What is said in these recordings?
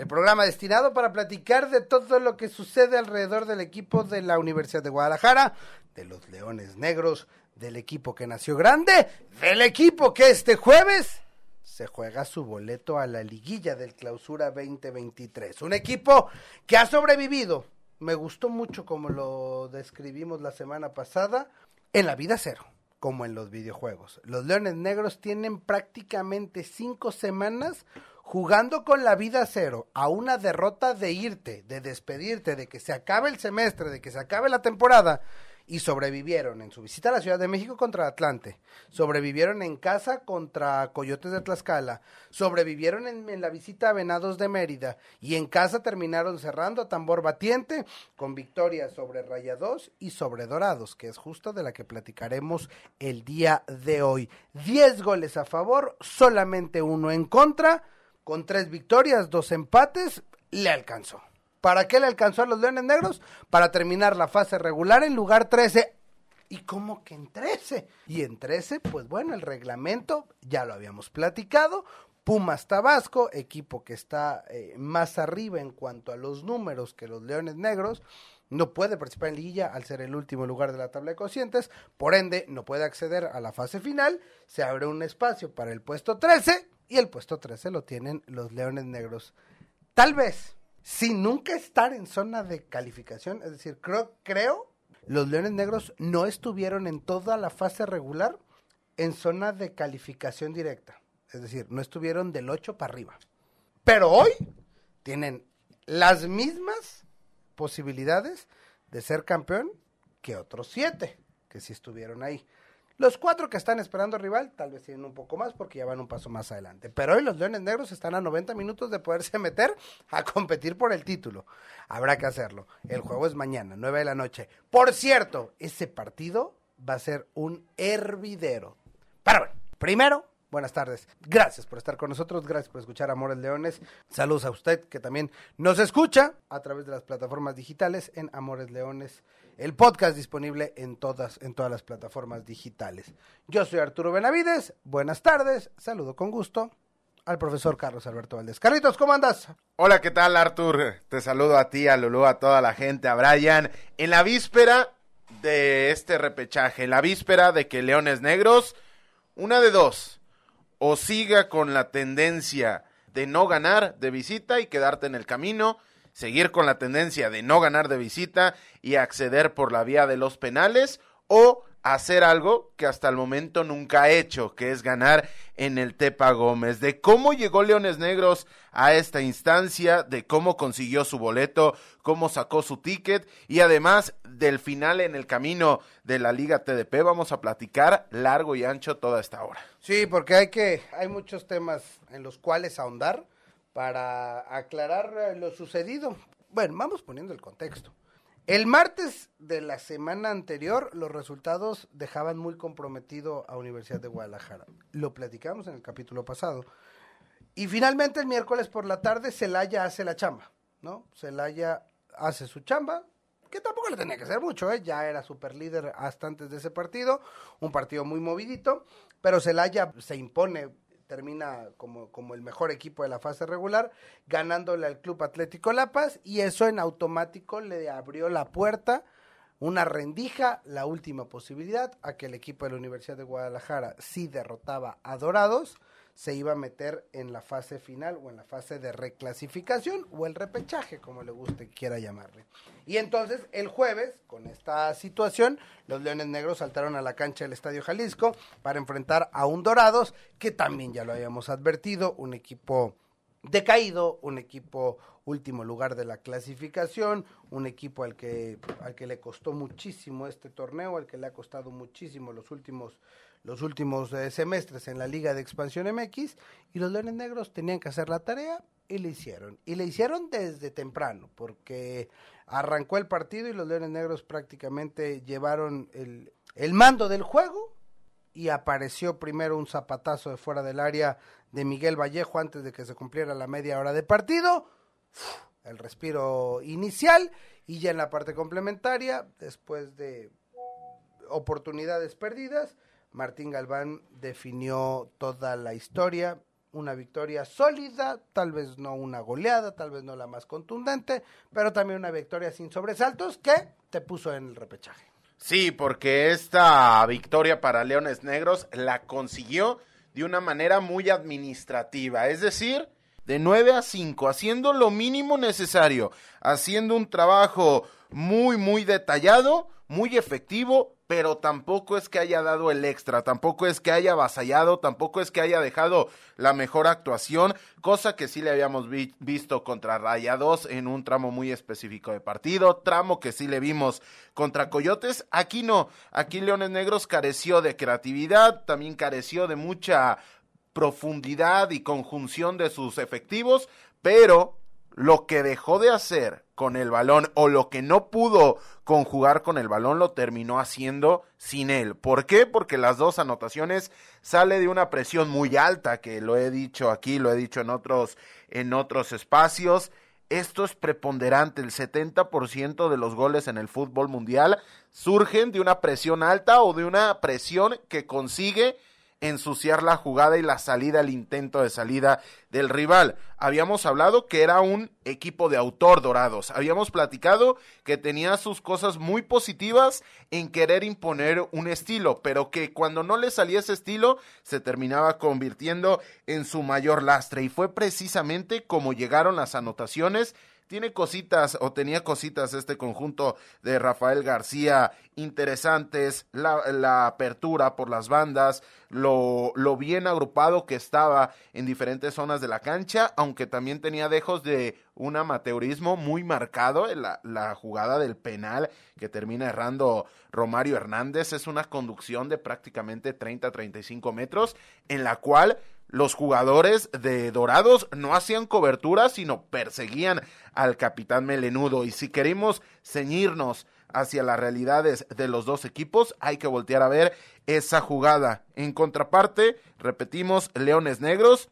El programa destinado para platicar de todo lo que sucede alrededor del equipo de la Universidad de Guadalajara, de los Leones Negros, del equipo que nació grande, del equipo que este jueves se juega su boleto a la liguilla del Clausura 2023. Un equipo que ha sobrevivido. Me gustó mucho como lo describimos la semana pasada en la vida cero, como en los videojuegos. Los Leones Negros tienen prácticamente cinco semanas jugando con la vida cero, a una derrota de irte, de despedirte, de que se acabe el semestre, de que se acabe la temporada, y sobrevivieron en su visita a la Ciudad de México contra Atlante, sobrevivieron en casa contra Coyotes de Tlaxcala, sobrevivieron en, la visita a Venados de Mérida y en casa terminaron cerrando a tambor batiente con victorias sobre Rayados y sobre Dorados, que es justo de la que platicaremos el día de hoy. Diez goles a favor, solamente uno en contra, con tres victorias, dos empates, le alcanzó. ¿Para qué le alcanzó a los Leones Negros? Para terminar la fase regular en lugar 13. ¿Y cómo que en 13? Y en 13, pues bueno, el reglamento ya lo habíamos platicado. Pumas Tabasco, equipo que está eh, más arriba en cuanto a los números que los Leones Negros, no puede participar en liguilla al ser el último lugar de la tabla de cocientes, por ende no puede acceder a la fase final, se abre un espacio para el puesto 13 y el puesto 13 lo tienen los Leones Negros. Tal vez sin nunca estar en zona de calificación. Es decir, creo, creo, los Leones Negros no estuvieron en toda la fase regular en zona de calificación directa. Es decir, no estuvieron del 8 para arriba. Pero hoy tienen las mismas posibilidades de ser campeón que otros siete que sí estuvieron ahí. Los cuatro que están esperando rival tal vez tienen un poco más porque ya van un paso más adelante. Pero hoy los Leones Negros están a 90 minutos de poderse meter a competir por el título. Habrá que hacerlo. El juego es mañana, 9 de la noche. Por cierto, ese partido va a ser un hervidero. Pero bueno, primero, buenas tardes. Gracias por estar con nosotros, gracias por escuchar Amores Leones. Saludos a usted que también nos escucha a través de las plataformas digitales en Amores Leones el podcast disponible en todas, en todas las plataformas digitales. Yo soy Arturo Benavides, buenas tardes, saludo con gusto al profesor Carlos Alberto Valdés. Carlitos, ¿cómo andas? Hola, ¿qué tal, Artur? Te saludo a ti, a Lulú, a toda la gente, a Brian. En la víspera de este repechaje, en la víspera de que Leones Negros, una de dos, o siga con la tendencia de no ganar de visita y quedarte en el camino, seguir con la tendencia de no ganar de visita y acceder por la vía de los penales o hacer algo que hasta el momento nunca ha hecho, que es ganar en el Tepa Gómez, de cómo llegó Leones Negros a esta instancia, de cómo consiguió su boleto, cómo sacó su ticket y además del final en el camino de la Liga TDP vamos a platicar largo y ancho toda esta hora. Sí, porque hay que hay muchos temas en los cuales ahondar para aclarar lo sucedido. Bueno, vamos poniendo el contexto. El martes de la semana anterior, los resultados dejaban muy comprometido a Universidad de Guadalajara. Lo platicamos en el capítulo pasado. Y finalmente el miércoles por la tarde, Celaya hace la chamba, ¿no? Celaya hace su chamba, que tampoco le tenía que hacer mucho, ¿eh? Ya era super líder hasta antes de ese partido, un partido muy movidito, pero Celaya se impone termina como, como el mejor equipo de la fase regular, ganándole al Club Atlético La Paz, y eso en automático le abrió la puerta, una rendija, la última posibilidad, a que el equipo de la Universidad de Guadalajara, si derrotaba a Dorados, se iba a meter en la fase final o en la fase de reclasificación o el repechaje, como le guste quiera llamarle. Y entonces el jueves, con esta situación, los Leones Negros saltaron a la cancha del Estadio Jalisco para enfrentar a un Dorados, que también ya lo habíamos advertido, un equipo decaído, un equipo último lugar de la clasificación, un equipo al que, al que le costó muchísimo este torneo, al que le ha costado muchísimo los últimos los últimos eh, semestres en la Liga de Expansión MX y los Leones Negros tenían que hacer la tarea y le hicieron. Y le hicieron desde temprano, porque arrancó el partido y los Leones Negros prácticamente llevaron el, el mando del juego y apareció primero un zapatazo de fuera del área de Miguel Vallejo antes de que se cumpliera la media hora de partido. El respiro inicial y ya en la parte complementaria, después de oportunidades perdidas, Martín Galván definió toda la historia, una victoria sólida, tal vez no una goleada, tal vez no la más contundente, pero también una victoria sin sobresaltos que te puso en el repechaje. Sí, porque esta victoria para Leones Negros la consiguió de una manera muy administrativa, es decir, de 9 a 5, haciendo lo mínimo necesario, haciendo un trabajo muy, muy detallado, muy efectivo, pero tampoco es que haya dado el extra, tampoco es que haya avasallado, tampoco es que haya dejado la mejor actuación, cosa que sí le habíamos visto contra Rayados en un tramo muy específico de partido, tramo que sí le vimos contra Coyotes, aquí no, aquí Leones Negros careció de creatividad, también careció de mucha profundidad y conjunción de sus efectivos, pero lo que dejó de hacer con el balón o lo que no pudo conjugar con el balón lo terminó haciendo sin él. ¿Por qué? Porque las dos anotaciones sale de una presión muy alta, que lo he dicho aquí, lo he dicho en otros en otros espacios. Esto es preponderante, el 70% de los goles en el fútbol mundial surgen de una presión alta o de una presión que consigue ensuciar la jugada y la salida, el intento de salida del rival. Habíamos hablado que era un equipo de autor dorados. Habíamos platicado que tenía sus cosas muy positivas en querer imponer un estilo, pero que cuando no le salía ese estilo se terminaba convirtiendo en su mayor lastre. Y fue precisamente como llegaron las anotaciones tiene cositas o tenía cositas este conjunto de Rafael García interesantes, la, apertura por las bandas, lo, bien agrupado que estaba en diferentes zonas de la cancha, aunque también tenía dejos de un amateurismo muy marcado la, la jugada del penal que termina errando Romario Hernández, es una conducción de prácticamente 30-35 metros en la cual los jugadores de Dorados no hacían cobertura, sino perseguían al capitán Melenudo. Y si queremos ceñirnos hacia las realidades de los dos equipos, hay que voltear a ver esa jugada. En contraparte, repetimos, Leones Negros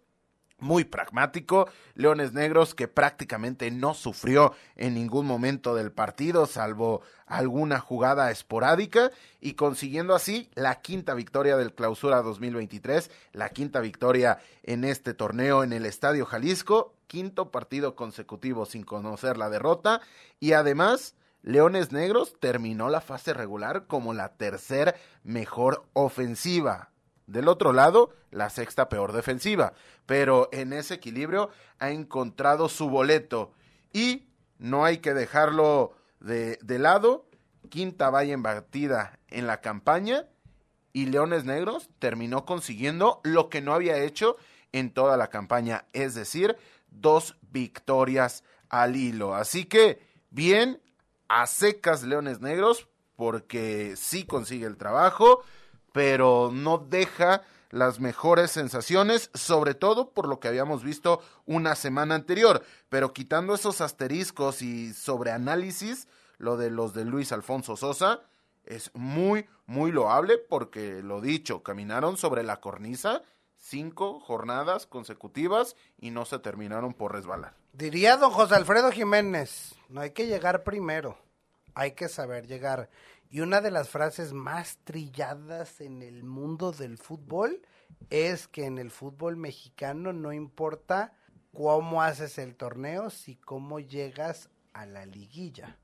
muy pragmático. Leones Negros que prácticamente no sufrió en ningún momento del partido, salvo alguna jugada esporádica, y consiguiendo así la quinta victoria del Clausura 2023, la quinta victoria en este torneo en el Estadio Jalisco, quinto partido consecutivo sin conocer la derrota, y además. Leones Negros terminó la fase regular como la tercer mejor ofensiva del otro lado, la sexta peor defensiva. Pero en ese equilibrio ha encontrado su boleto. Y no hay que dejarlo de, lado. Quinta valla embatida en la campaña. Y Leones Negros terminó consiguiendo lo que no había hecho en toda la campaña. Es decir, dos victorias al hilo. Así que, bien, a secas Leones Negros, porque sí consigue el trabajo pero no deja las mejores sensaciones, sobre todo por lo que habíamos visto una semana anterior. Pero quitando esos asteriscos y sobreanálisis, lo de los de Luis Alfonso Sosa es muy, muy loable porque, lo dicho, caminaron sobre la cornisa cinco jornadas consecutivas y no se terminaron por resbalar. Diría don José Alfredo Jiménez, no hay que llegar primero, hay que saber llegar. Y una de las frases más trilladas en el mundo del fútbol es que en el fútbol mexicano no importa cómo haces el torneo, si cómo llegas a la liguilla.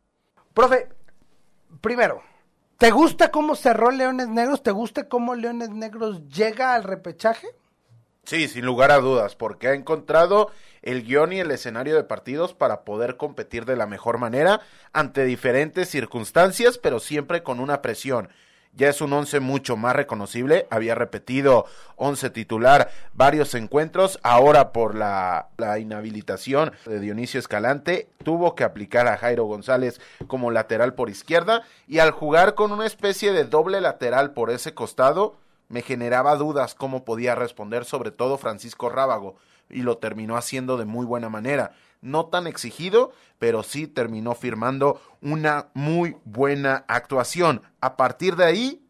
Profe, primero, ¿te gusta cómo cerró Leones Negros? ¿Te gusta cómo Leones Negros llega al repechaje? Sí, sin lugar a dudas, porque ha encontrado el guion y el escenario de partidos para poder competir de la mejor manera ante diferentes circunstancias, pero siempre con una presión. Ya es un once mucho más reconocible, había repetido once titular varios encuentros, ahora por la, la inhabilitación de Dionisio Escalante, tuvo que aplicar a Jairo González como lateral por izquierda y al jugar con una especie de doble lateral por ese costado, me generaba dudas cómo podía responder, sobre todo Francisco Rábago, y lo terminó haciendo de muy buena manera. No tan exigido, pero sí terminó firmando una muy buena actuación. A partir de ahí,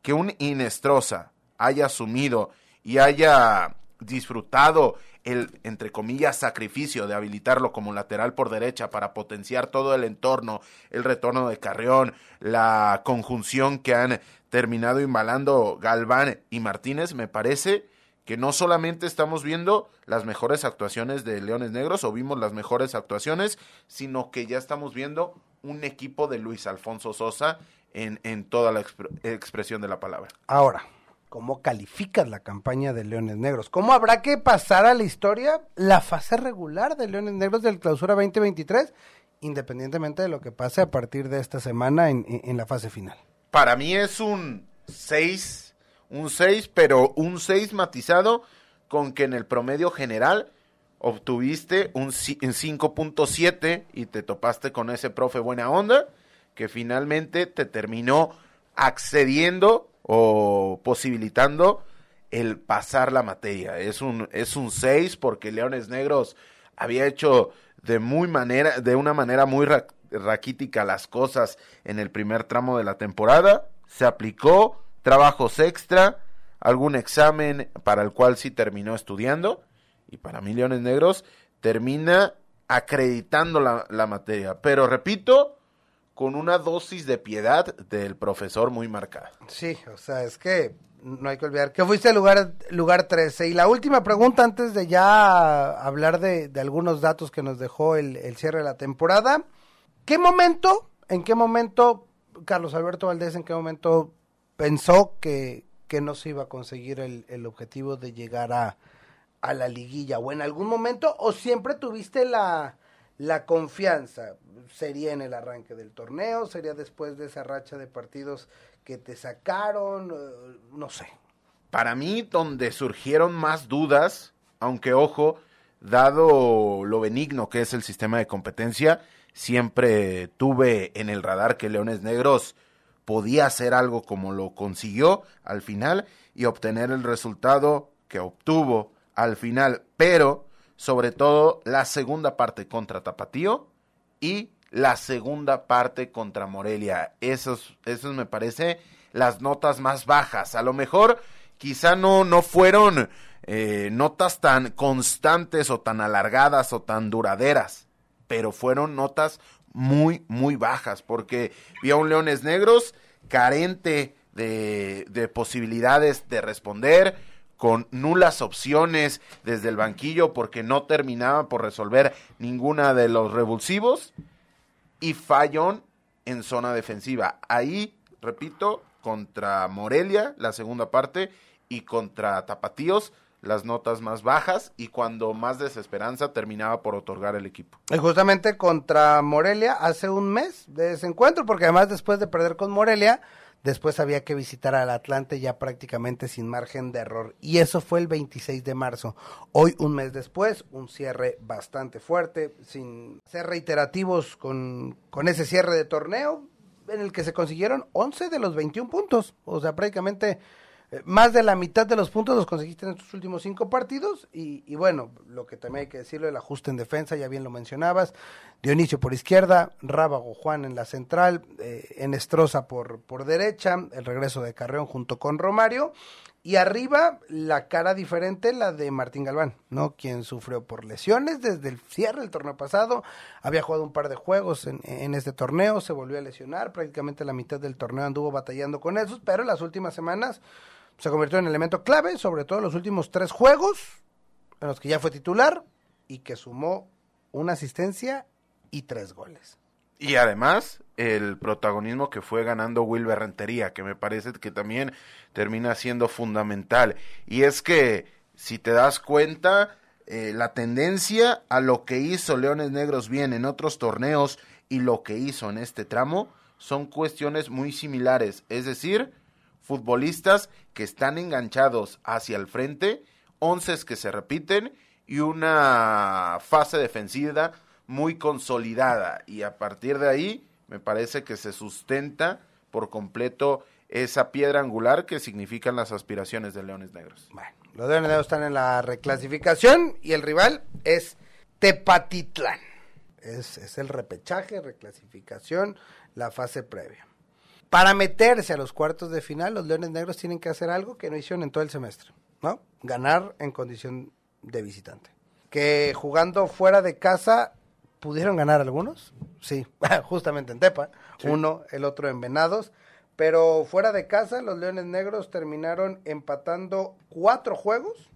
que un Inestrosa haya asumido y haya disfrutado el, entre comillas, sacrificio de habilitarlo como lateral por derecha para potenciar todo el entorno, el retorno de Carrión, la conjunción que han terminado imbalando Galván y Martínez, me parece que no solamente estamos viendo las mejores actuaciones de Leones Negros o vimos las mejores actuaciones, sino que ya estamos viendo un equipo de Luis Alfonso Sosa en, en toda la expresión de la palabra. Ahora, ¿cómo calificas la campaña de Leones Negros? ¿Cómo habrá que pasar a la historia la fase regular de Leones Negros del Clausura 2023, independientemente de lo que pase a partir de esta semana en, en la fase final? Para mí es un 6, un 6, pero un 6 matizado con que en el promedio general obtuviste un 5.7 y te topaste con ese profe buena onda que finalmente te terminó accediendo o posibilitando el pasar la materia. Es un es un 6 porque Leones Negros había hecho de muy manera de una manera muy raquítica las cosas en el primer tramo de la temporada, se aplicó trabajos extra, algún examen para el cual sí terminó estudiando y para mí Leones Negros termina acreditando la, la materia. Pero repito, con una dosis de piedad del profesor muy marcada. Sí, o sea, es que no hay que olvidar que fuiste al lugar, lugar 13. Y la última pregunta antes de ya hablar de, de algunos datos que nos dejó el, el, cierre de la temporada. ¿Qué momento, en qué momento Carlos Alberto Valdés, en qué momento pensó que, que no se iba a conseguir el, el objetivo de llegar a, a la liguilla? ¿O en algún momento o siempre tuviste la la confianza sería en el arranque del torneo, sería después de esa racha de partidos que te sacaron, eh, no sé. Para mí, donde surgieron más dudas, aunque ojo, dado lo benigno que es el sistema de competencia, siempre tuve en el radar que Leones Negros podía hacer algo como lo consiguió al final y obtener el resultado que obtuvo al final, pero sobre todo la segunda parte contra Tapatío y la segunda parte contra Morelia. Esos, esos me parece las notas más bajas. A lo mejor quizá no, no fueron eh, notas tan constantes o tan alargadas o tan duraderas, pero fueron notas muy, muy bajas, porque vi a un Leones Negros carente de, de posibilidades de responder, con nulas opciones desde el banquillo porque no terminaba por resolver ninguna de los revulsivos y fallón en zona defensiva. Ahí, repito, contra Morelia, la segunda parte, y contra Tapatíos, las notas más bajas y cuando más desesperanza terminaba por otorgar el equipo. Y justamente contra Morelia hace un mes de ese encuentro, porque además después de perder con Morelia, Después había que visitar al Atlante ya prácticamente sin margen de error. Y eso fue el 26 de marzo. Hoy, un mes después, un cierre bastante fuerte, sin ser reiterativos con, con ese cierre de torneo, en el que se consiguieron 11 de los 21 puntos. O sea, prácticamente más de la mitad de los puntos los conseguiste en estos últimos cinco partidos y, y, bueno, lo que también hay que decirlo, el ajuste en defensa, ya bien lo mencionabas, Dionisio por izquierda, Rábago Juan en la central, eh, Enestrosa por, por derecha, el regreso de Carreón junto con Romario y arriba la cara diferente, la de Martín Galván, ¿no? Quien sufrió por lesiones desde el cierre del torneo pasado, había jugado un par de juegos en, en este torneo, se volvió a lesionar, prácticamente la mitad del torneo anduvo batallando con esos, pero en las últimas semanas se convirtió en elemento clave, sobre todo en los últimos tres juegos, en los que ya fue titular y que sumó una asistencia y tres goles. Y además, el protagonismo que fue ganando Wilber Rentería, que me parece que también termina siendo fundamental. Y es que, si te das cuenta, eh, la tendencia a lo que hizo Leones Negros bien en otros torneos y lo que hizo en este tramo son cuestiones muy similares. Es decir, futbolistas que están enganchados hacia el frente, once que se repiten y una fase defensiva muy consolidada. Y a partir de ahí, me parece que se sustenta por completo esa piedra angular que significan las aspiraciones de Leones Negros. Bueno, los Leones Negros están en la reclasificación y el rival es Tepatitlán. Es, es el repechaje, reclasificación, la fase previa. Para meterse a los cuartos de final, los Leones Negros tienen que hacer algo que no hicieron en todo el semestre, ¿no? Ganar en condición de visitante. Que jugando fuera de casa pudieron ganar algunos, sí, justamente en Tepa, uno, el otro en Venados, pero fuera de casa los Leones Negros terminaron empatando cuatro juegos,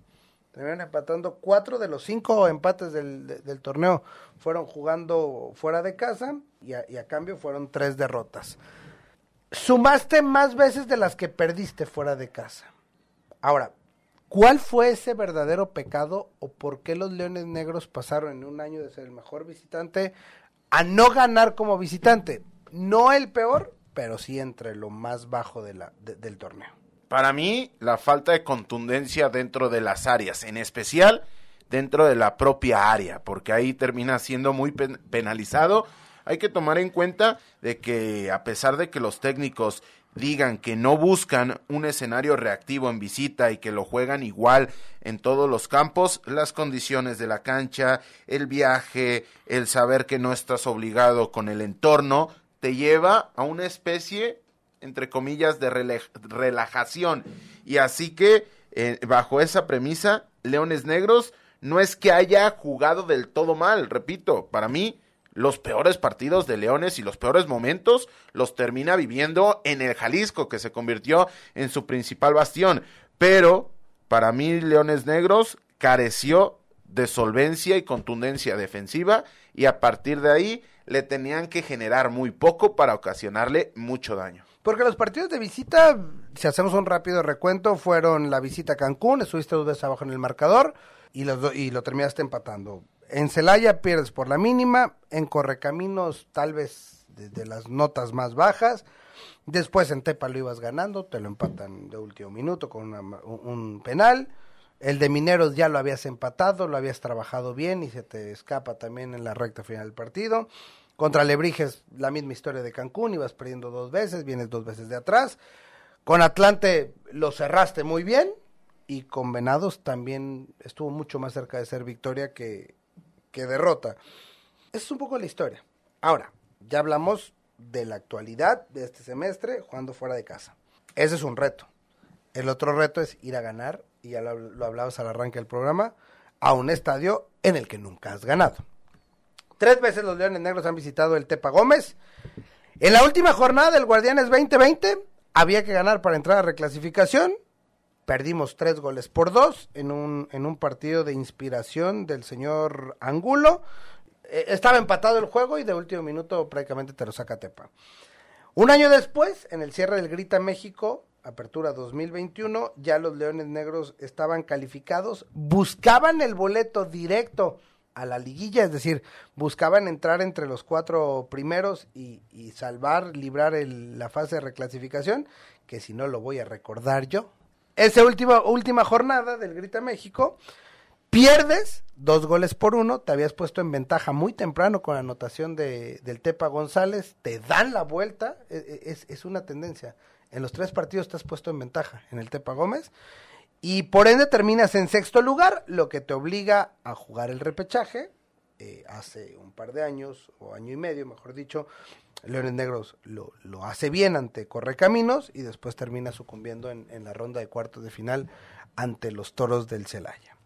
terminaron empatando cuatro de los cinco empates del, de- del torneo fueron jugando fuera de casa y a, y a cambio fueron tres derrotas. Sumaste más veces de las que perdiste fuera de casa. Ahora, ¿cuál fue ese verdadero pecado o por qué los Leones Negros pasaron en un año de ser el mejor visitante a no ganar como visitante? No el peor, pero sí entre lo más bajo del torneo. Para mí, la falta de contundencia dentro de las áreas, en especial dentro de la propia área, porque ahí termina siendo muy pen- penalizado. Hay que tomar en cuenta de que a pesar de que los técnicos digan que no buscan un escenario reactivo en visita y que lo juegan igual en todos los campos, las condiciones de la cancha, el viaje, el saber que no estás obligado con el entorno, te lleva a una especie entre comillas, de relajación. Y así que, eh, bajo esa premisa, Leones Negros no es que haya jugado del todo mal, repito, para mí, los peores partidos de Leones y los peores momentos los termina viviendo en el Jalisco, que se convirtió en su principal bastión. Pero, para mí, Leones Negros careció de solvencia y contundencia defensiva y a partir de ahí le tenían que generar muy poco para ocasionarle mucho daño. Porque los partidos de visita, si hacemos un rápido recuento, fueron la visita a Cancún, estuviste dos veces abajo en el marcador y, los do- y lo terminaste empatando. En Celaya pierdes por la mínima, en Correcaminos tal vez de, las notas más bajas, después en Tepa lo ibas ganando, te lo empatan de último minuto con una un penal. El de Mineros ya lo habías empatado, lo habías trabajado bien y se te escapa también en la recta final del partido. Contra Lebrijes, la misma historia de Cancún, ibas perdiendo dos veces, vienes dos veces de atrás. Con Atlante lo cerraste muy bien y con Venados también estuvo mucho más cerca de ser victoria que, que derrota. Esa es un poco la historia. Ahora, ya hablamos de la actualidad de este semestre jugando fuera de casa. Ese es un reto. El otro reto es ir a ganar, y ya lo, lo hablabas al arranque del programa, a un estadio en el que nunca has ganado. Tres veces los Leones Negros han visitado el Tepa Gómez. En la última jornada del Guardianes 2020 había que ganar para entrar a reclasificación. Perdimos tres goles por dos en un, en un partido de inspiración del señor Angulo. Eh, estaba empatado el juego y de último minuto prácticamente te lo saca Tepa. Un año después, en el cierre del Grita México, apertura 2021, ya los Leones Negros estaban calificados, buscaban el boleto directo a la liguilla, es decir, buscaban entrar entre los cuatro primeros y, y salvar, librar el- la fase de reclasificación, que si no lo voy a recordar yo. Esa última, última jornada del Grita México, pierdes dos goles por uno, te habías puesto en ventaja muy temprano con la anotación de, del Tepa González, te dan la vuelta, e- e- es, es una tendencia. En los tres partidos has puesto en ventaja en el Tepa Gómez y por ende terminas en sexto lugar, lo que te obliga a jugar el repechaje. Eh, hace un par de años, o año y medio, mejor dicho, Leones Negros lo, lo hace bien ante Correcaminos y después termina sucumbiendo en, en la ronda de cuartos de final ante los Toros del Celaya.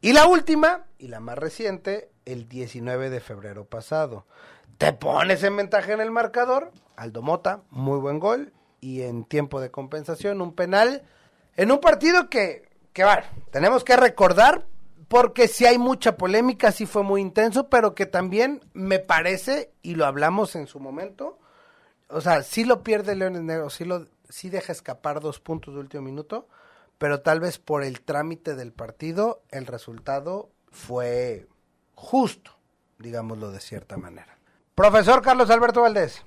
Y la última, y la más reciente, el 19 de febrero pasado. Te pones en ventaja en el marcador, Aldo Mota, muy buen gol, y en tiempo de compensación un penal en un partido que, que bueno, tenemos que recordar porque si hay mucha polémica, sí fue muy intenso, pero que también me parece, y lo hablamos en su momento, o sea, sí lo pierde Leones Negros, sí, lo, sí deja escapar dos puntos de último minuto, pero tal vez por el trámite del partido, el resultado fue justo, digámoslo de cierta manera. Profesor Carlos Alberto Valdés,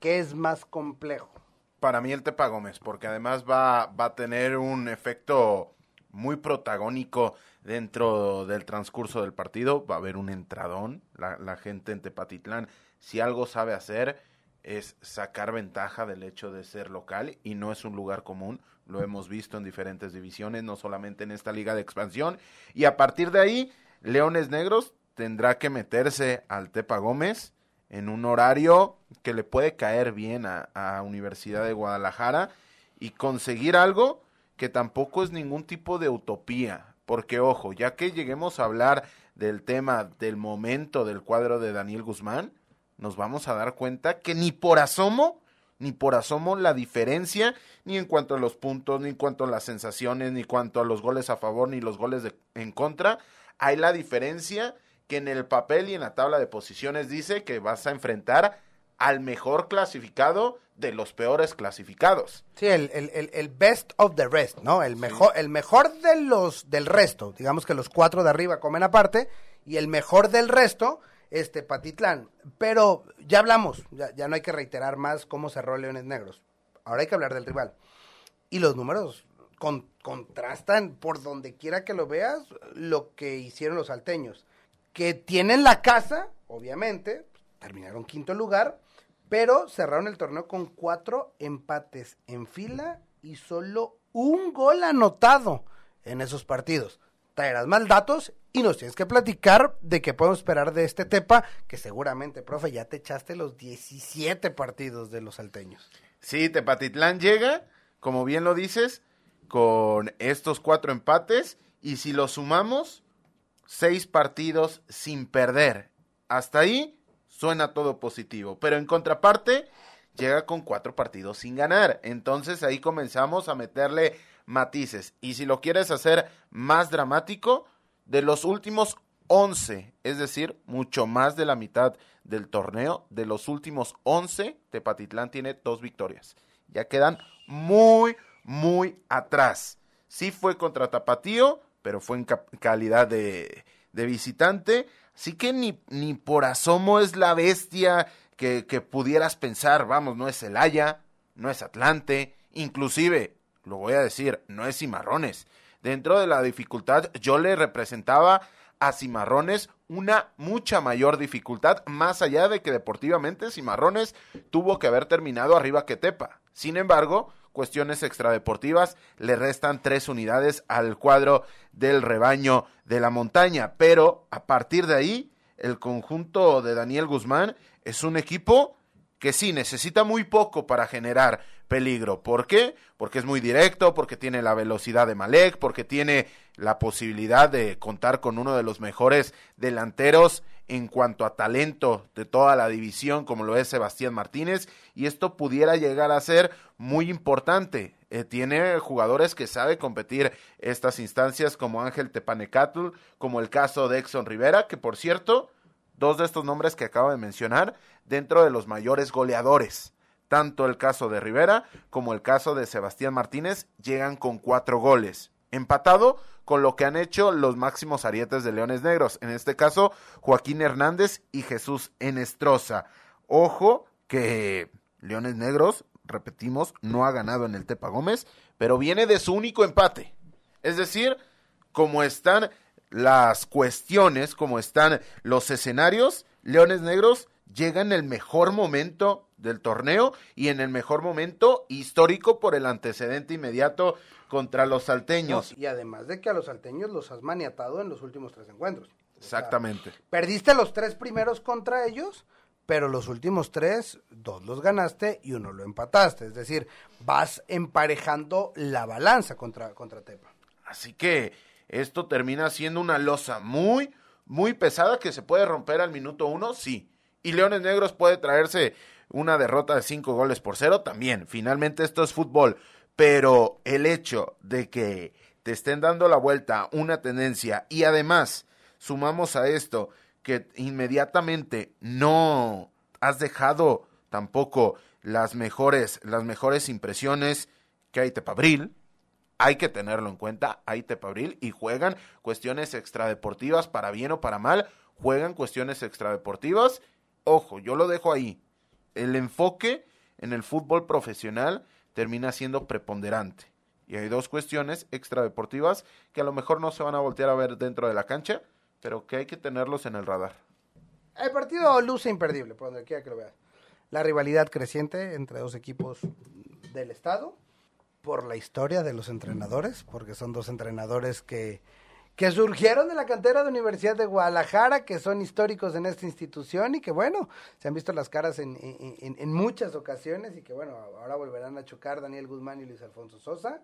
¿qué es más complejo? Para mí el Tepa Gómez, porque además va, va a tener un efecto muy protagónico dentro del transcurso del partido. Va a haber un entradón. La, la gente en Tepatitlán, si algo sabe hacer, es sacar ventaja del hecho de ser local y no es un lugar común. Lo hemos visto en diferentes divisiones, no solamente en esta liga de expansión. Y a partir de ahí, Leones Negros tendrá que meterse al Tepa Gómez en un horario que le puede caer bien a, a Universidad de Guadalajara y conseguir algo que tampoco es ningún tipo de utopía. Porque, ojo, ya que lleguemos a hablar del tema del momento del cuadro de Daniel Guzmán, nos vamos a dar cuenta que ni por asomo, ni por asomo la diferencia, ni en cuanto a los puntos, ni en cuanto a las sensaciones, ni en cuanto a los goles a favor, ni los goles de, en contra, hay la diferencia que en el papel y en la tabla de posiciones dice que vas a enfrentar al mejor clasificado de los peores clasificados. Sí, el, el, el, best of the rest, ¿no? El mejor, el mejor de los del resto. Digamos que los cuatro de arriba comen aparte y el mejor del resto, este Patitlán. Pero ya hablamos, ya, ya no hay que reiterar más cómo cerró Leones Negros. Ahora hay que hablar del rival. Y los números con, contrastan por donde quiera que lo veas lo que hicieron los salteños. Que tienen la casa, obviamente, terminaron quinto lugar, pero cerraron el torneo con cuatro empates en fila y solo un gol anotado en esos partidos. Traerás más datos y nos tienes que platicar de qué podemos esperar de este Tepa, que seguramente, profe, ya te echaste los 17 partidos de los salteños. Sí, Tepatitlán llega, como bien lo dices, con estos cuatro empates y si lo sumamos, seis partidos sin perder. Hasta ahí suena todo positivo. Pero en contraparte, llega con cuatro partidos sin ganar. Entonces ahí comenzamos a meterle matices. Y si lo quieres hacer más dramático, de los últimos 11, es decir, mucho más de la mitad del torneo, de los últimos 11, Tepatitlán tiene dos victorias. Ya quedan muy, muy atrás. Sí fue contra Tapatío, pero fue en calidad de, de visitante. Así que ni, ni por asomo es la bestia que, que pudieras pensar, vamos, no es Celaya, no es Atlante, inclusive, lo voy a decir, no es Cimarrones. Dentro de la dificultad yo le representaba a Cimarrones una mucha mayor dificultad, más allá de que deportivamente Cimarrones tuvo que haber terminado arriba que Tepa. Sin embargo, cuestiones extradeportivas, le restan tres unidades al cuadro del rebaño de la montaña. Pero a partir de ahí, el conjunto de Daniel Guzmán es un equipo que sí necesita muy poco para generar peligro. ¿Por qué? Porque es muy directo, porque tiene la velocidad de Malek, porque tiene la posibilidad de contar con uno de los mejores delanteros en cuanto a talento de toda la división, como lo es Sebastián Martínez, y esto pudiera llegar a ser muy importante. Eh, tiene jugadores que sabe competir estas instancias, como Ángel Tepanecatl, como el caso de Exxon Rivera, que por cierto, dos de estos nombres que acabo de mencionar, dentro de los mayores goleadores. Tanto el caso de Rivera como el caso de Sebastián Martínez llegan con cuatro goles. Empatado con lo que han hecho los máximos arietes de Leones Negros, en este caso Joaquín Hernández y Jesús Enestrosa. Ojo que Leones Negros, repetimos, no ha ganado en el Tepa Gómez, pero viene de su único empate. Es decir, como están las cuestiones, como están los escenarios, Leones Negros llega en el mejor momento del torneo y en el mejor momento histórico por el antecedente inmediato contra los salteños. y además de que a los salteños los has maniatado en los últimos tres encuentros. Exactamente. perdiste los tres primeros contra ellos, pero los últimos tres, dos los ganaste y uno lo empataste. Es decir, vas emparejando la balanza contra, contra Tepa. Así que esto termina siendo una losa muy, muy pesada que se puede romper al minuto uno, sí. Y Leones Negros puede traerse una derrota de cinco goles por cero también. Finalmente esto es fútbol. Pero el hecho de que te estén dando la vuelta una tendencia y además sumamos a esto que inmediatamente no has dejado tampoco las mejores, las mejores impresiones que hay Tepabril, hay que tenerlo en cuenta, hay Tepabril y juegan cuestiones extradeportivas para bien o para mal, juegan cuestiones extradeportivas. Ojo, yo lo dejo ahí. El enfoque en el fútbol profesional termina siendo preponderante. Y hay dos cuestiones extradeportivas que a lo mejor no se van a voltear a ver dentro de la cancha, pero que hay que tenerlos en el radar. El partido luce imperdible, por donde quiera que lo veas. la rivalidad creciente entre dos equipos del estado, por la historia de los entrenadores, porque son dos entrenadores que, que surgieron de la cantera de Universidad de Guadalajara, que son históricos en esta institución y que bueno, se han visto las caras en, en, muchas ocasiones y que bueno, ahora volverán a chocar Daniel Guzmán y Luis Alfonso Sosa,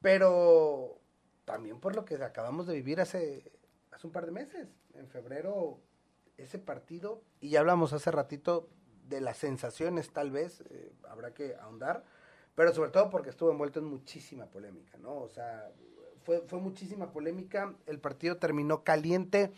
pero también por lo que acabamos de vivir hace, hace un par de meses, en febrero, ese partido, y ya hablamos hace ratito de las sensaciones tal vez, eh, habrá que ahondar, pero sobre todo porque estuvo envuelto en muchísima polémica, ¿no? O sea, fue, muchísima polémica, el partido terminó caliente,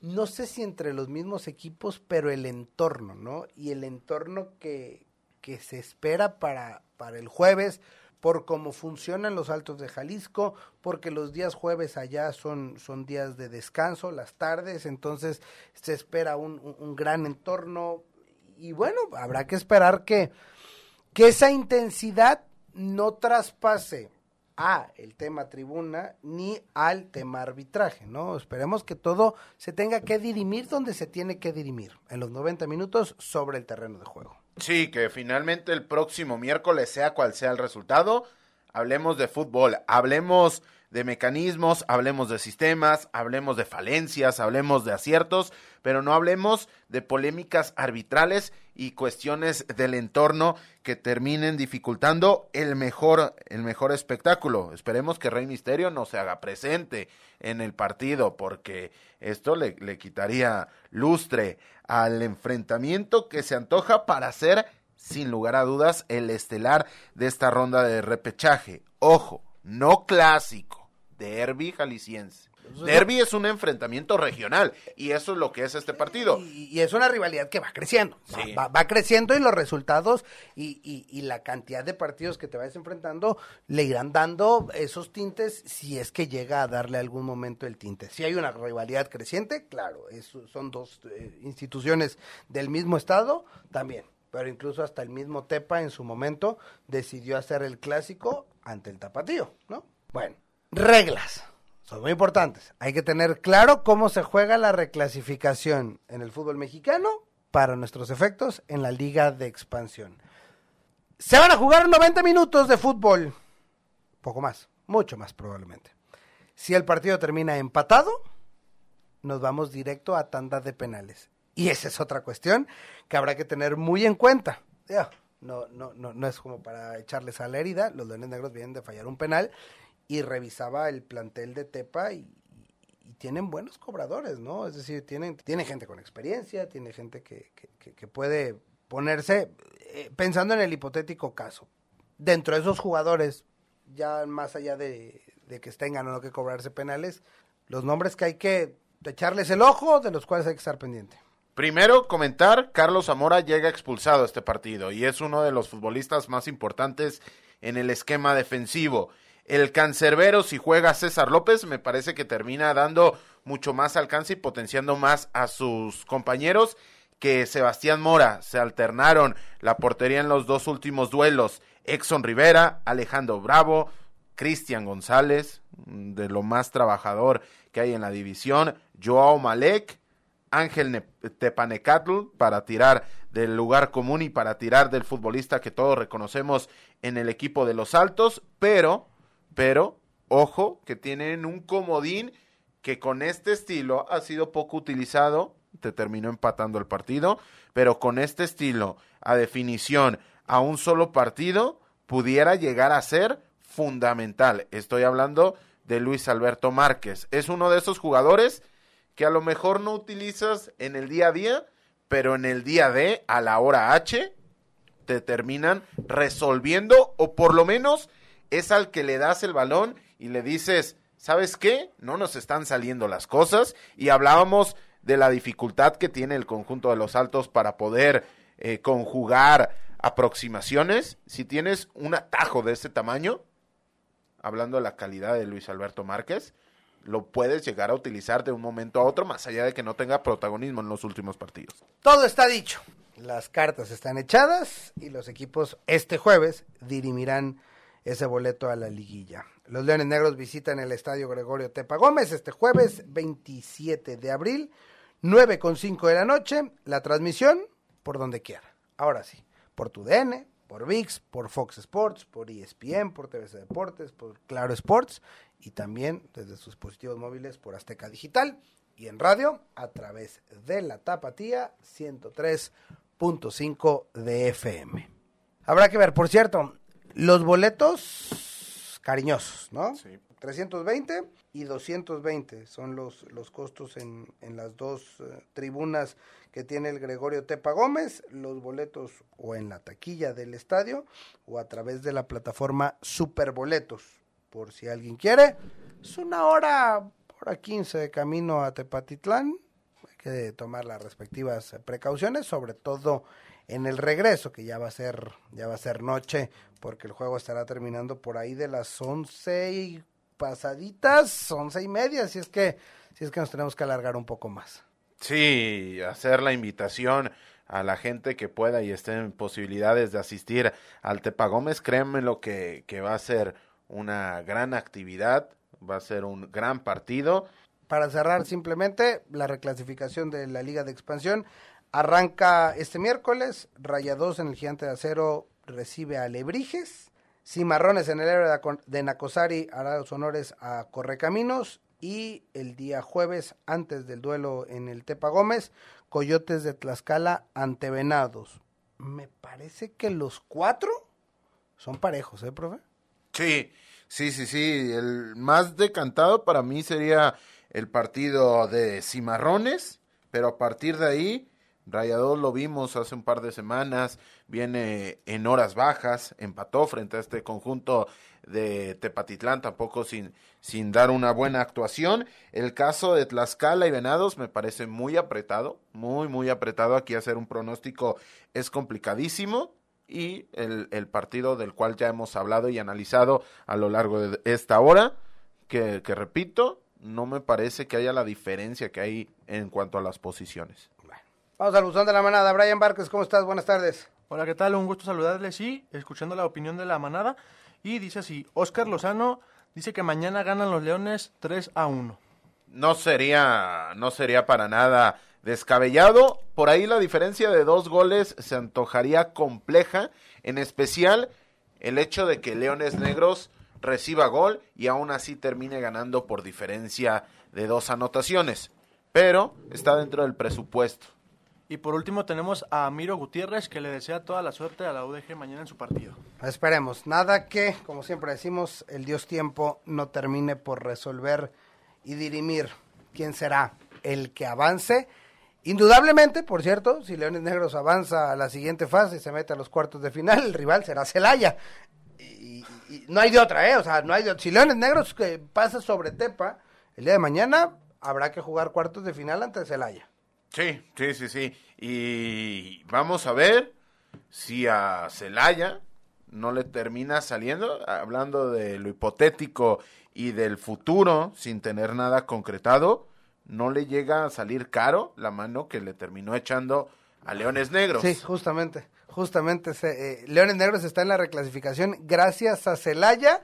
no sé si entre los mismos equipos, pero el entorno, ¿no? Y el entorno que, que se espera para, para el jueves, por cómo funcionan los altos de Jalisco, porque los días jueves allá son, días de descanso, las tardes, entonces se espera un, gran entorno y bueno, habrá que esperar que esa intensidad no traspase a el tema tribuna ni al tema arbitraje, ¿no? Esperemos que todo se tenga que dirimir donde se tiene que dirimir, en los 90 minutos sobre el terreno de juego. Sí, que finalmente el próximo miércoles, sea cual sea el resultado, hablemos de fútbol, hablemos de mecanismos, hablemos de sistemas, hablemos de falencias, hablemos de aciertos, pero no hablemos de polémicas arbitrales y cuestiones del entorno que terminen dificultando el mejor, el mejor espectáculo. Esperemos que Rey Misterio no se haga presente en el partido, porque esto le, le quitaría lustre al enfrentamiento que se antoja para ser, sin lugar a dudas, el estelar de esta ronda de repechaje. Ojo, no clásico, derby jalisciense. Derby es un enfrentamiento regional y eso es lo que es este partido. Y, y es una rivalidad que va creciendo, va- va, va creciendo y los resultados y, y- y la cantidad de partidos que te vayas enfrentando le irán dando esos tintes si es que llega a darle algún momento el tinte. Si hay una rivalidad creciente, claro, es- son dos eh, instituciones del mismo estado también, pero incluso hasta el mismo Tepa en su momento decidió hacer el clásico ante el tapatío, ¿no? Bueno, reglas. Son muy importantes. Hay que tener claro cómo se juega la reclasificación en el fútbol mexicano para nuestros efectos en la liga de expansión. Se van a jugar 90 minutos de fútbol. Poco más, mucho más probablemente. Si el partido termina empatado, nos vamos directo a tanda de penales. Y esa es otra cuestión que habrá que tener muy en cuenta. No, no, no, no es como para echarles a la herida. Los Leones Negros vienen de fallar un penal y revisaba el plantel de Tepa y, tienen buenos cobradores, ¿no? Es decir, tienen, tiene gente con experiencia, tiene gente que- que puede ponerse, eh, pensando en el hipotético caso, dentro de esos jugadores, ya más allá de, de que tengan o no que cobrarse penales, los nombres que hay que echarles el ojo, de los cuales hay que estar pendiente. Primero, comentar, Carlos Zamora llega expulsado a este partido y es uno de los futbolistas más importantes en el esquema defensivo. El cancerbero, si juega César López, me parece que termina dando mucho más alcance y potenciando más a sus compañeros que Sebastián Mora. Se alternaron la portería en los dos últimos duelos. Exxon Rivera, Alejandro Bravo, Cristian González, de lo más trabajador que hay en la división, Joao Malek, Ángel Ne- Tepanecatl para tirar del lugar común y para tirar del futbolista que todos reconocemos en el equipo de los Altos, pero, pero, ojo, que tienen un comodín que con este estilo ha sido poco utilizado, te terminó empatando el partido, pero con este estilo, a definición, a un solo partido, pudiera llegar a ser fundamental. Estoy hablando de Luis Alberto Márquez. Es uno de esos jugadores que a lo mejor no utilizas en el día a día, pero en el día D, a la hora H, te terminan resolviendo o por lo menos es al que le das el balón y le dices, ¿sabes qué? No nos están saliendo las cosas y hablábamos de la dificultad que tiene el conjunto de los altos para poder eh, conjugar aproximaciones. Si tienes un atajo de este tamaño, hablando de la calidad de Luis Alberto Márquez, lo puedes llegar a utilizar de un momento a otro, más allá de que no tenga protagonismo en los últimos partidos. Todo está dicho. Las cartas están echadas y los equipos este jueves dirimirán ese boleto a la liguilla. Los Leones Negros visitan el Estadio Gregorio Tepa Gómez este jueves 27 de abril, 9 con 5 de la noche. La transmisión por donde quiera. ahora sí, por tu DN, por VIX, por Fox Sports, por ESPN, por TVC Deportes, por Claro Sports y también desde sus dispositivos móviles por Azteca Digital y en radio a través de la Tapatía 103.5 de FM. Habrá que ver, por cierto, los boletos cariñosos, ¿no? Sí. 320 y 220 son los, los costos en, en las dos eh, tribunas que tiene el Gregorio Tepa Gómez, los boletos o en la taquilla del estadio o a través de la plataforma Superboletos, por si alguien quiere. Es una hora, hora 15 de camino a Tepatitlán, hay que tomar las respectivas precauciones, sobre todo en el regreso, que ya va a ser, ya va a ser noche, porque el juego estará terminando por ahí de las 11 y pasaditas, once y media, si es que, si es que nos tenemos que alargar un poco más. Sí, hacer la invitación a la gente que pueda y esté en posibilidades de asistir al Tepa Gómez, créanme lo que, que va a ser una gran actividad, va a ser un gran partido. Para cerrar simplemente, la reclasificación de la Liga de Expansión arranca este miércoles, Rayados en el Gigante de Acero recibe a Lebrijes, Cimarrones en el héroe de Aco- de Nacosari hará los honores a Correcaminos y el día jueves, antes del duelo en el Tepa Gómez, Coyotes de Tlaxcala ante Venados. Me parece que los cuatro son parejos, ¿eh, profe? Sí, sí, sí, sí. El más decantado para mí sería el partido de Cimarrones, pero a partir de ahí, Rayados lo vimos hace un par de semanas, viene en horas bajas, empató frente a este conjunto de Tepatitlán, tampoco sin, sin dar una buena actuación. El caso de Tlaxcala y Venados me parece muy apretado, muy, muy apretado. Aquí hacer un pronóstico es complicadísimo y el, el partido del cual ya hemos hablado y analizado a lo largo de esta hora, que, que repito, no me parece que haya la diferencia que hay en cuanto a las posiciones. Vamos al buzón de la manada. Brian Barques, ¿cómo estás? Buenas tardes. Hola, ¿qué tal? Un gusto saludarles, sí, escuchando la opinión de la manada. Y dice así, Oscar Lozano dice que mañana ganan los Leones 3 a 1. No sería, no sería para nada descabellado. Por ahí la diferencia de dos goles se antojaría compleja, en especial el hecho de que Leones Negros reciba gol y aún así termine ganando por diferencia de dos anotaciones. Pero está dentro del presupuesto. Y por último tenemos a Miro Gutiérrez que le desea toda la suerte a la UDG mañana en su partido. Esperemos. Nada que, como siempre decimos, el Dios tiempo no termine por resolver y dirimir quién será el que avance. Indudablemente, por cierto, si Leones Negros avanza a la siguiente fase y se mete a los cuartos de final, el rival será Celaya. Y, no hay de otra, ¿eh? O sea, no hay de otra. Si Leones Negros que pasa sobre Tepa, el día de mañana habrá que jugar cuartos de final ante Celaya. Sí, sí, sí, sí. Y vamos a ver si a Celaya no le termina saliendo, hablando de lo hipotético y del futuro, sin tener nada concretado, no le llega a salir caro la mano que le terminó echando a Leones Negros. Sí, justamente, justamente. se- eh, Leones Negros está en la reclasificación gracias a Celaya.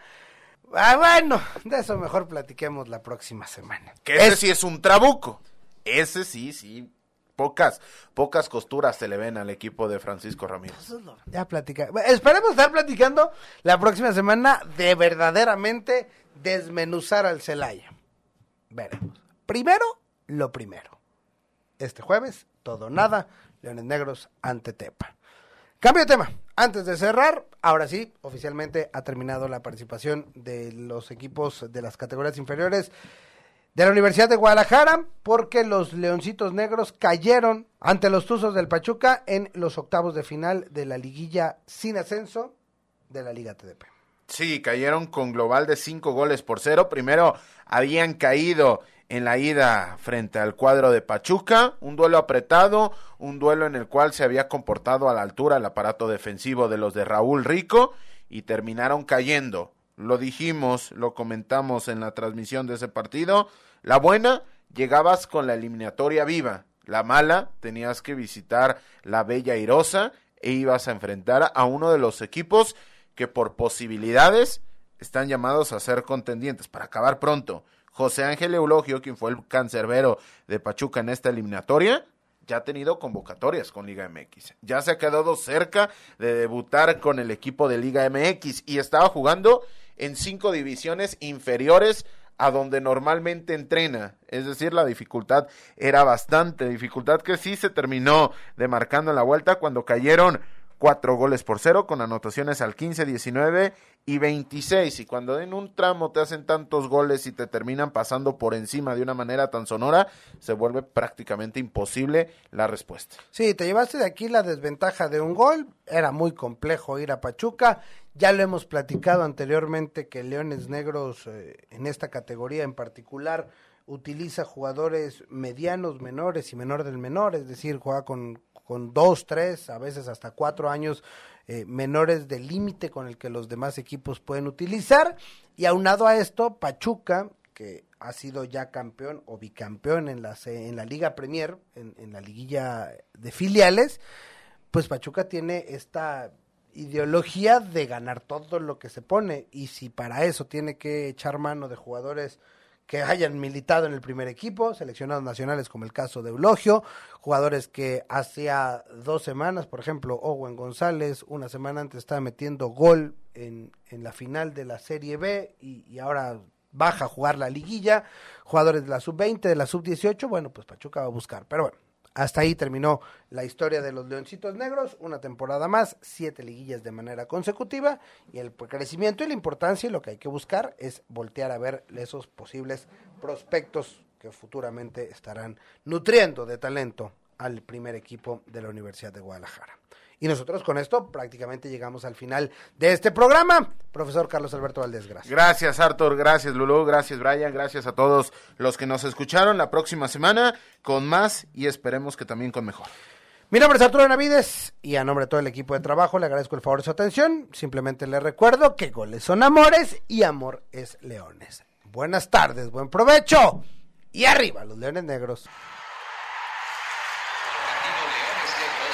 Ah, bueno, de eso mejor platiquemos la próxima semana. Que ese Es- sí es un trabuco. Ese sí, sí. Pocas, pocas costuras se le ven al equipo de Francisco Ramírez. Ya platica. Esperemos estar platicando la próxima semana de verdaderamente desmenuzar al Celaya. Veremos. Primero, lo primero. Este jueves, todo nada, Leones Negros ante Tepa. Cambio de tema. Antes de cerrar, ahora sí, oficialmente ha terminado la participación de los equipos de las categorías inferiores de la Universidad de Guadalajara porque los Leoncitos Negros cayeron ante los Tuzos del Pachuca en los octavos de final de la liguilla sin ascenso de la Liga TDP. Sí, cayeron con global de cinco goles por cero. Primero habían caído en la ida frente al cuadro de Pachuca, un duelo apretado, un duelo en el cual se había comportado a la altura el aparato defensivo de los de Raúl Rico y terminaron cayendo. Lo dijimos, lo comentamos en la transmisión de ese partido. La buena, llegabas con la eliminatoria viva. La mala, tenías que visitar la Bella Irosa e ibas a enfrentar a uno de los equipos que por posibilidades están llamados a ser contendientes para acabar pronto. José Ángel Eulogio, quien fue el cancerbero de Pachuca en esta eliminatoria, ya ha tenido convocatorias con Liga MX. Ya se ha quedado cerca de debutar con el equipo de Liga MX y estaba jugando en cinco divisiones inferiores a donde normalmente entrena. Es decir, la dificultad era bastante, dificultad que sí se terminó demarcando en la vuelta cuando cayeron cuatro goles por cero con anotaciones al 15, 19 y 26. Y cuando en un tramo te hacen tantos goles y te terminan pasando por encima de una manera tan sonora, se vuelve prácticamente imposible la respuesta. Sí, te llevaste de aquí la desventaja de un gol. Era muy complejo ir a Pachuca. Ya lo hemos platicado anteriormente que Leones Negros eh, en esta categoría en particular utiliza jugadores medianos, menores y menor del menor, es decir, juega con con dos, tres, a veces hasta cuatro años eh, menores del límite con el que los demás equipos pueden utilizar. Y aunado a esto, Pachuca, que ha sido ya campeón o bicampeón en la, en la Liga Premier, en, en la liguilla de filiales, pues Pachuca tiene esta ideología de ganar todo lo que se pone. Y si para eso tiene que echar mano de jugadores que hayan militado en el primer equipo, seleccionados nacionales como el caso de Eulogio, jugadores que hacía dos semanas, por ejemplo, Owen González, una semana antes estaba metiendo gol en, en la final de la Serie B y, y ahora baja a jugar la liguilla, jugadores de la sub-20, de la sub-18, bueno, pues Pachuca va a buscar, pero bueno, hasta ahí terminó la historia de los Leoncitos Negros, una temporada más, siete liguillas de manera consecutiva y el crecimiento y la importancia y lo que hay que buscar es voltear a ver esos posibles prospectos que futuramente estarán nutriendo de talento al primer equipo de la Universidad de Guadalajara. Y nosotros con esto prácticamente llegamos al final de este programa. Profesor Carlos Alberto Valdés, gracias. Gracias, Arthur. Gracias, Lulú. Gracias, Brian. Gracias a todos los que nos escucharon la próxima semana con más y esperemos que también con mejor. Mi nombre es Arturo Navides y a nombre de todo el equipo de trabajo le agradezco el favor de su atención. Simplemente le recuerdo que goles son amores y amor es leones. Buenas tardes, buen provecho y arriba los leones negros.